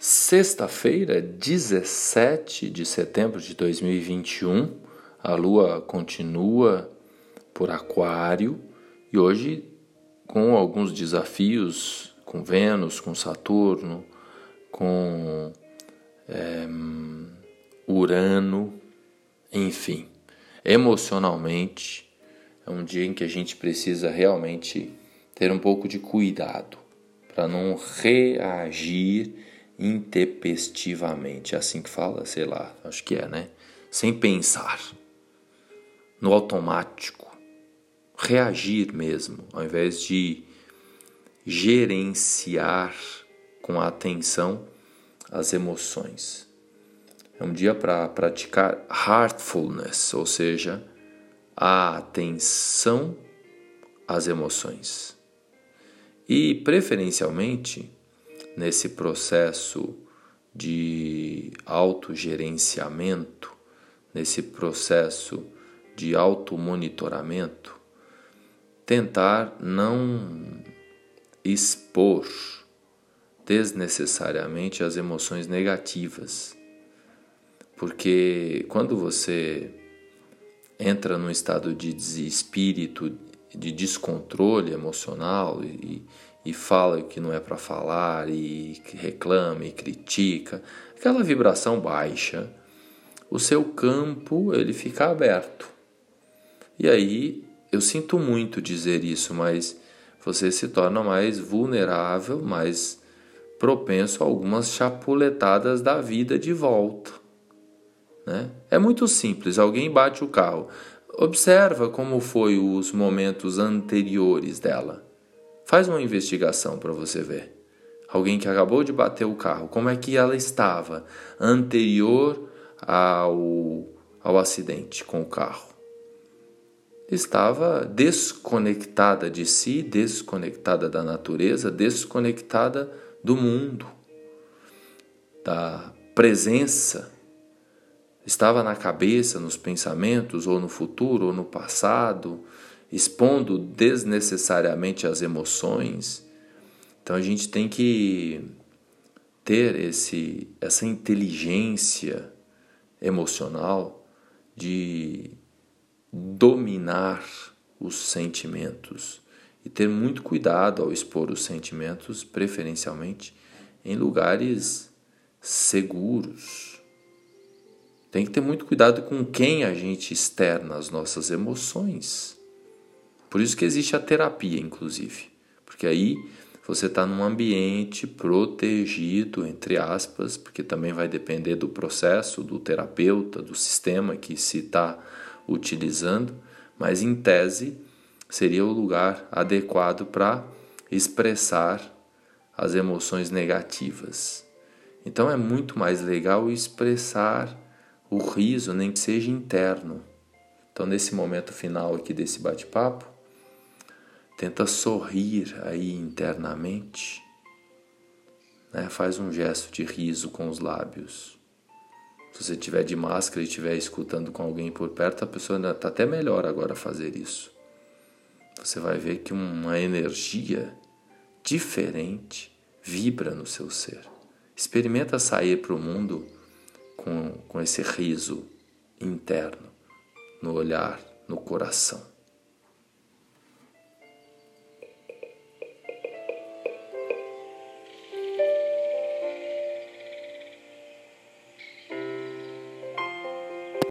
Sexta-feira, 17 de setembro de 2021, a lua continua por Aquário e hoje com alguns desafios com Vênus, com Saturno, com é, Urano, enfim, emocionalmente é um dia em que a gente precisa realmente ter um pouco de cuidado para não reagir intempestivamente. É assim que fala? Sei lá, acho que é, né? Sem pensar. No automático. Reagir mesmo, ao invés de gerenciar com atenção as emoções. É um dia para praticar heartfulness, ou seja, a atenção às emoções. E, preferencialmente, nesse processo de autogerenciamento, nesse processo de automonitoramento, tentar não expor desnecessariamente as emoções negativas. Porque quando você entra num estado de espírito, de descontrole emocional e, e fala o que não é para falar e reclama e critica, aquela vibração baixa, o seu campo ele fica aberto. E aí eu sinto muito dizer isso, mas você se torna mais vulnerável, mais propenso a algumas chapuletadas da vida de volta. Né? É muito simples, alguém bate o carro. Observa como foi os momentos anteriores dela. Faz uma investigação para você ver. Alguém que acabou de bater o carro, como é que ela estava anterior ao, ao acidente com o carro? Estava desconectada de si, desconectada da natureza, desconectada do mundo, da presença. Estava na cabeça, nos pensamentos, ou no futuro, ou no passado expondo desnecessariamente as emoções. Então a gente tem que ter esse, essa inteligência emocional de dominar os sentimentos e ter muito cuidado ao expor os sentimentos, preferencialmente em lugares seguros. Tem que ter muito cuidado com quem a gente externa as nossas emoções. Por isso que existe a terapia, inclusive, porque aí você está num ambiente protegido, entre aspas, porque também vai depender do processo, do terapeuta, do sistema que se está utilizando, mas em tese seria o lugar adequado para expressar as emoções negativas. Então é muito mais legal expressar o riso, nem que seja interno. Então, nesse momento final aqui desse bate-papo, Tenta sorrir aí internamente. Né? Faz um gesto de riso com os lábios. Se você tiver de máscara e estiver escutando com alguém por perto, a pessoa está até melhor agora fazer isso. Você vai ver que uma energia diferente vibra no seu ser. Experimenta sair para o mundo com, com esse riso interno, no olhar, no coração.